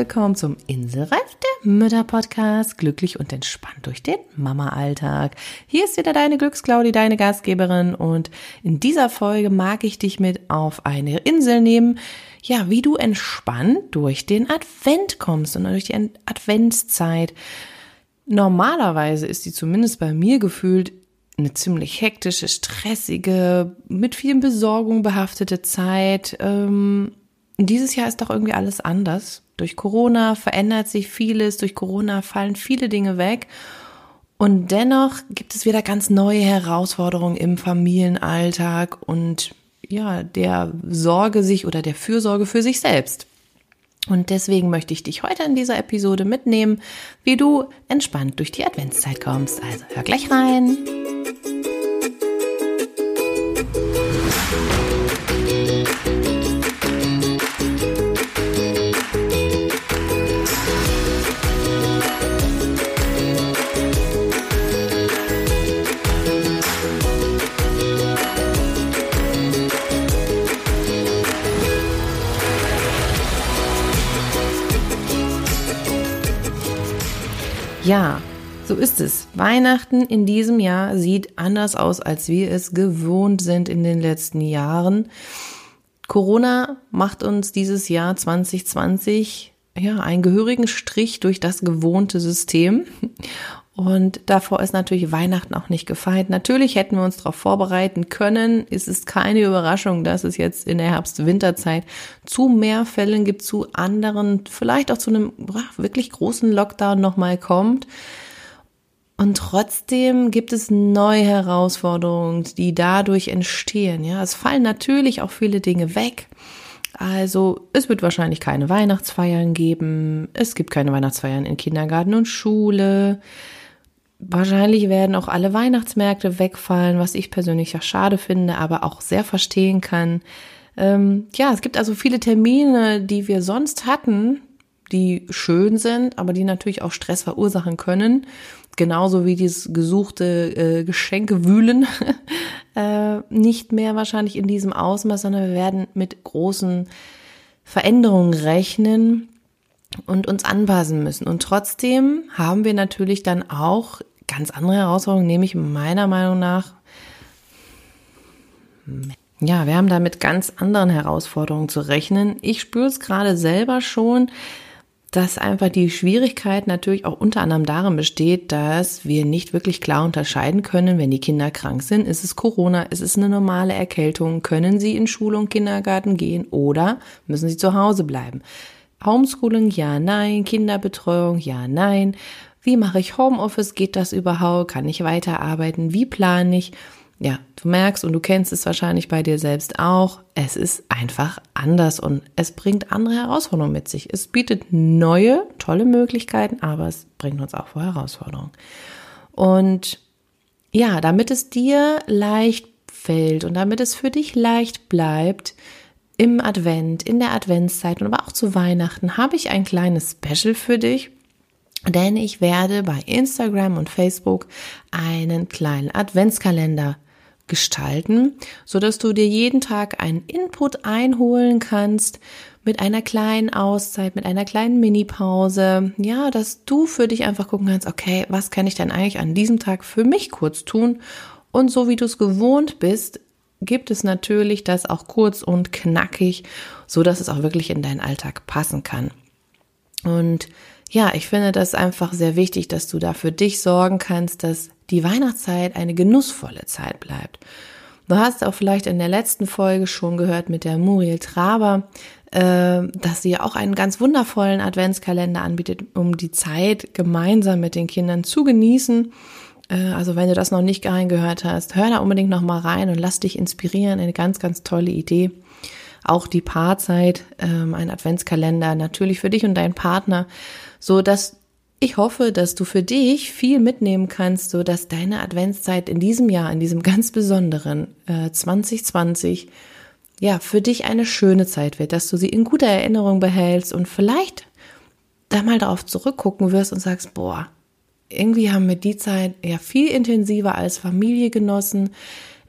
willkommen zum Inselreif der Mütter Podcast. Glücklich und entspannt durch den Mama-Alltag. Hier ist wieder deine Glücksclaudi, deine Gastgeberin und in dieser Folge mag ich dich mit auf eine Insel nehmen. Ja, wie du entspannt durch den Advent kommst und durch die Adventszeit. Normalerweise ist die zumindest bei mir gefühlt eine ziemlich hektische, stressige, mit vielen Besorgungen behaftete Zeit. Ähm, dieses Jahr ist doch irgendwie alles anders. Durch Corona verändert sich vieles, durch Corona fallen viele Dinge weg. Und dennoch gibt es wieder ganz neue Herausforderungen im Familienalltag und ja, der Sorge sich oder der Fürsorge für sich selbst. Und deswegen möchte ich dich heute in dieser Episode mitnehmen, wie du entspannt durch die Adventszeit kommst. Also hör gleich rein. Ja, so ist es. Weihnachten in diesem Jahr sieht anders aus, als wir es gewohnt sind in den letzten Jahren. Corona macht uns dieses Jahr 2020 ja einen gehörigen Strich durch das gewohnte System. Und davor ist natürlich Weihnachten auch nicht gefeit. Natürlich hätten wir uns darauf vorbereiten können. Es ist keine Überraschung, dass es jetzt in der Herbst-Winterzeit zu mehr Fällen gibt, zu anderen, vielleicht auch zu einem wirklich großen Lockdown nochmal kommt. Und trotzdem gibt es neue Herausforderungen, die dadurch entstehen. Ja, es fallen natürlich auch viele Dinge weg. Also, es wird wahrscheinlich keine Weihnachtsfeiern geben. Es gibt keine Weihnachtsfeiern in Kindergarten und Schule. Wahrscheinlich werden auch alle Weihnachtsmärkte wegfallen, was ich persönlich ja schade finde, aber auch sehr verstehen kann. Ähm, ja, es gibt also viele Termine, die wir sonst hatten, die schön sind, aber die natürlich auch Stress verursachen können. Genauso wie dieses gesuchte äh, Geschenkewühlen äh, nicht mehr wahrscheinlich in diesem Ausmaß, sondern wir werden mit großen Veränderungen rechnen und uns anpassen müssen. Und trotzdem haben wir natürlich dann auch ganz andere Herausforderung, nämlich meiner Meinung nach, ja, wir haben da mit ganz anderen Herausforderungen zu rechnen. Ich spüre es gerade selber schon, dass einfach die Schwierigkeit natürlich auch unter anderem darin besteht, dass wir nicht wirklich klar unterscheiden können, wenn die Kinder krank sind. Ist es Corona? Ist es eine normale Erkältung? Können sie in Schule und Kindergarten gehen oder müssen sie zu Hause bleiben? Homeschooling, ja, nein. Kinderbetreuung, ja, nein. Wie mache ich Homeoffice? Geht das überhaupt? Kann ich weiterarbeiten? Wie plane ich? Ja, du merkst und du kennst es wahrscheinlich bei dir selbst auch. Es ist einfach anders und es bringt andere Herausforderungen mit sich. Es bietet neue, tolle Möglichkeiten, aber es bringt uns auch vor Herausforderungen. Und ja, damit es dir leicht fällt und damit es für dich leicht bleibt, im Advent, in der Adventszeit und aber auch zu Weihnachten habe ich ein kleines Special für dich. Denn ich werde bei Instagram und Facebook einen kleinen Adventskalender gestalten, so dass du dir jeden Tag einen Input einholen kannst mit einer kleinen Auszeit, mit einer kleinen Mini-Pause. Ja, dass du für dich einfach gucken kannst, okay, was kann ich denn eigentlich an diesem Tag für mich kurz tun? Und so wie du es gewohnt bist, gibt es natürlich das auch kurz und knackig, so dass es auch wirklich in deinen Alltag passen kann. Und ja, ich finde das einfach sehr wichtig, dass du da für dich sorgen kannst, dass die Weihnachtszeit eine genussvolle Zeit bleibt. Du hast auch vielleicht in der letzten Folge schon gehört mit der Muriel Traber, äh, dass sie auch einen ganz wundervollen Adventskalender anbietet, um die Zeit gemeinsam mit den Kindern zu genießen. Äh, also wenn du das noch nicht reingehört hast, hör da unbedingt noch mal rein und lass dich inspirieren. Eine ganz, ganz tolle Idee. Auch die Paarzeit, ähm, ein Adventskalender, natürlich für dich und deinen Partner so dass ich hoffe, dass du für dich viel mitnehmen kannst, so dass deine Adventszeit in diesem Jahr, in diesem ganz besonderen äh, 2020, ja, für dich eine schöne Zeit wird, dass du sie in guter Erinnerung behältst und vielleicht da mal darauf zurückgucken wirst und sagst, boah, irgendwie haben wir die Zeit ja viel intensiver als Familie genossen.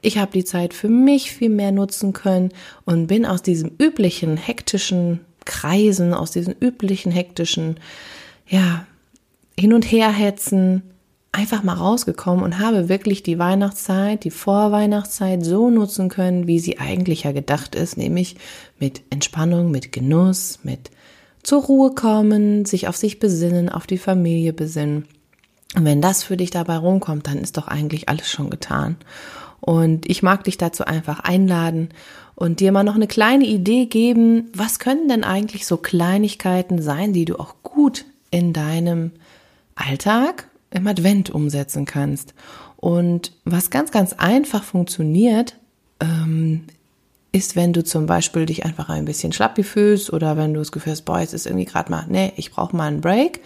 Ich habe die Zeit für mich viel mehr nutzen können und bin aus diesem üblichen, hektischen Kreisen, aus diesen üblichen hektischen, ja, hin und her hetzen, einfach mal rausgekommen und habe wirklich die Weihnachtszeit, die Vorweihnachtszeit so nutzen können, wie sie eigentlich ja gedacht ist, nämlich mit Entspannung, mit Genuss, mit zur Ruhe kommen, sich auf sich besinnen, auf die Familie besinnen. Und wenn das für dich dabei rumkommt, dann ist doch eigentlich alles schon getan. Und ich mag dich dazu einfach einladen und dir mal noch eine kleine Idee geben, was können denn eigentlich so Kleinigkeiten sein, die du auch gut in deinem Alltag im Advent umsetzen kannst. Und was ganz, ganz einfach funktioniert, ähm, ist, wenn du zum Beispiel dich einfach ein bisschen schlappi fühlst oder wenn du das Gefühl hast, boah, jetzt ist irgendwie gerade mal, nee, ich brauche mal einen Break,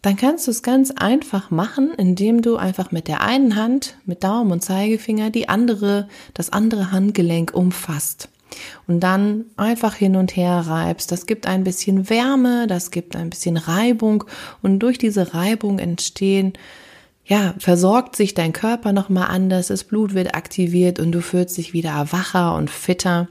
dann kannst du es ganz einfach machen, indem du einfach mit der einen Hand, mit Daumen und Zeigefinger, die andere, das andere Handgelenk umfasst und dann einfach hin und her reibst. Das gibt ein bisschen Wärme, das gibt ein bisschen Reibung und durch diese Reibung entstehen ja, versorgt sich dein Körper nochmal anders, das Blut wird aktiviert und du fühlst dich wieder wacher und fitter.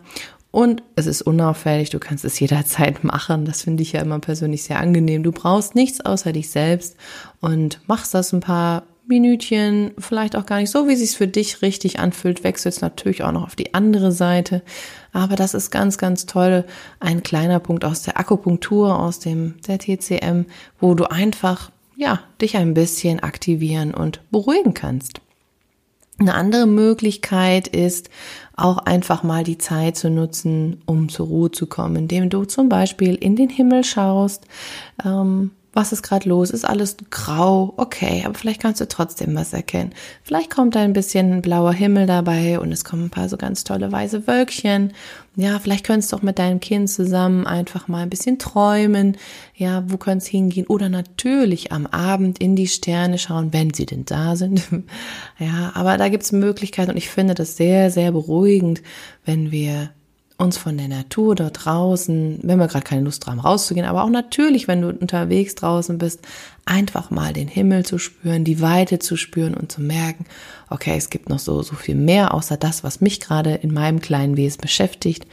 Und es ist unauffällig, du kannst es jederzeit machen. Das finde ich ja immer persönlich sehr angenehm. Du brauchst nichts außer dich selbst und machst das ein paar Minütchen, vielleicht auch gar nicht so, wie es sich für dich richtig anfühlt, wechselst natürlich auch noch auf die andere Seite. Aber das ist ganz, ganz toll. Ein kleiner Punkt aus der Akupunktur, aus dem, der TCM, wo du einfach, ja, dich ein bisschen aktivieren und beruhigen kannst. Eine andere Möglichkeit ist, auch einfach mal die Zeit zu nutzen, um zur Ruhe zu kommen, indem du zum Beispiel in den Himmel schaust, ähm, was ist gerade los? Ist alles grau? Okay, aber vielleicht kannst du trotzdem was erkennen. Vielleicht kommt da ein bisschen blauer Himmel dabei und es kommen ein paar so ganz tolle weiße Wölkchen. Ja, vielleicht könntest du auch mit deinem Kind zusammen einfach mal ein bisschen träumen. Ja, wo könnte es hingehen? Oder natürlich am Abend in die Sterne schauen, wenn sie denn da sind. ja, aber da gibt es Möglichkeiten und ich finde das sehr, sehr beruhigend, wenn wir uns von der Natur dort draußen, wenn wir gerade keine Lust haben, rauszugehen, aber auch natürlich, wenn du unterwegs draußen bist, einfach mal den Himmel zu spüren, die Weite zu spüren und zu merken, okay, es gibt noch so, so viel mehr außer das, was mich gerade in meinem kleinen Wesen beschäftigt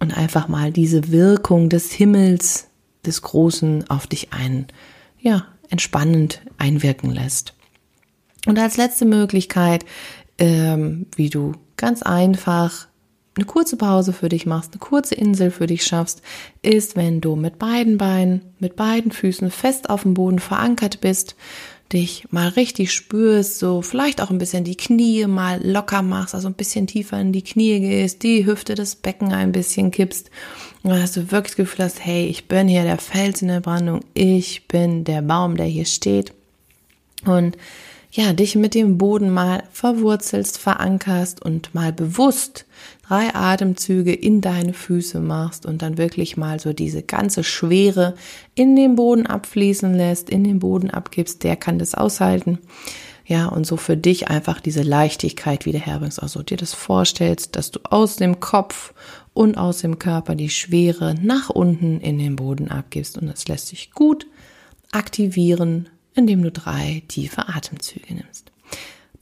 und einfach mal diese Wirkung des Himmels, des Großen auf dich ein, ja, entspannend einwirken lässt. Und als letzte Möglichkeit, ähm, wie du ganz einfach eine kurze Pause für dich machst, eine kurze Insel für dich schaffst, ist, wenn du mit beiden Beinen, mit beiden Füßen fest auf dem Boden verankert bist, dich mal richtig spürst, so vielleicht auch ein bisschen die Knie mal locker machst, also ein bisschen tiefer in die Knie gehst, die Hüfte, das Becken ein bisschen kippst und dass du wirklich das Gefühl hast, hey, ich bin hier der Fels in der Brandung, ich bin der Baum, der hier steht und ja, dich mit dem Boden mal verwurzelst, verankerst und mal bewusst drei Atemzüge in deine Füße machst und dann wirklich mal so diese ganze Schwere in den Boden abfließen lässt, in den Boden abgibst, der kann das aushalten. Ja, und so für dich einfach diese Leichtigkeit wieder herbringst. Also dir das vorstellst, dass du aus dem Kopf und aus dem Körper die Schwere nach unten in den Boden abgibst und das lässt sich gut aktivieren, indem du drei tiefe Atemzüge nimmst.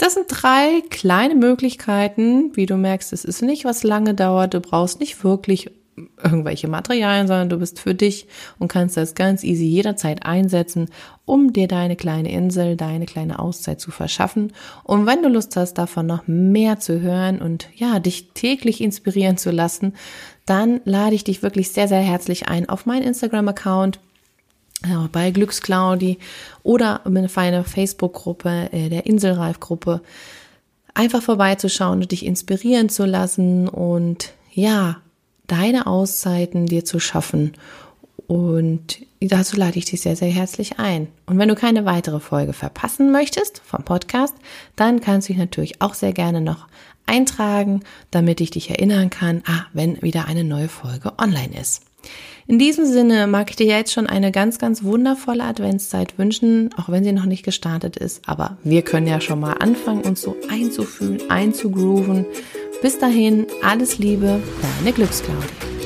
Das sind drei kleine Möglichkeiten, wie du merkst, es ist nicht, was lange dauert. Du brauchst nicht wirklich irgendwelche Materialien, sondern du bist für dich und kannst das ganz easy jederzeit einsetzen, um dir deine kleine Insel, deine kleine Auszeit zu verschaffen. Und wenn du Lust hast, davon noch mehr zu hören und ja, dich täglich inspirieren zu lassen, dann lade ich dich wirklich sehr, sehr herzlich ein auf meinen Instagram-Account bei Glücksclaudi oder mit einer Facebook-Gruppe, äh, der Inselreif-Gruppe, einfach vorbeizuschauen und dich inspirieren zu lassen und ja, deine Auszeiten dir zu schaffen. Und dazu lade ich dich sehr, sehr herzlich ein. Und wenn du keine weitere Folge verpassen möchtest vom Podcast, dann kannst du dich natürlich auch sehr gerne noch eintragen, damit ich dich erinnern kann, ah, wenn wieder eine neue Folge online ist. In diesem Sinne mag ich dir jetzt schon eine ganz, ganz wundervolle Adventszeit wünschen, auch wenn sie noch nicht gestartet ist. Aber wir können ja schon mal anfangen, uns so einzufühlen, einzugrooven. Bis dahin, alles Liebe, deine Glücksclaudie.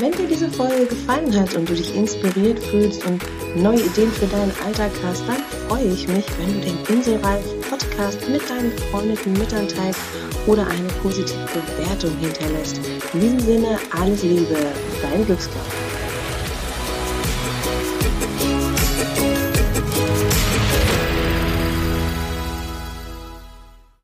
Wenn dir diese Folge gefallen hat und du dich inspiriert fühlst und neue Ideen für deinen Alltag hast, dann freue ich mich, wenn du den Inselreif Podcast mit deinen befreundeten Müttern teilst oder eine positive Bewertung hinterlässt. In diesem Sinne, alles Liebe, dein Glücksgott.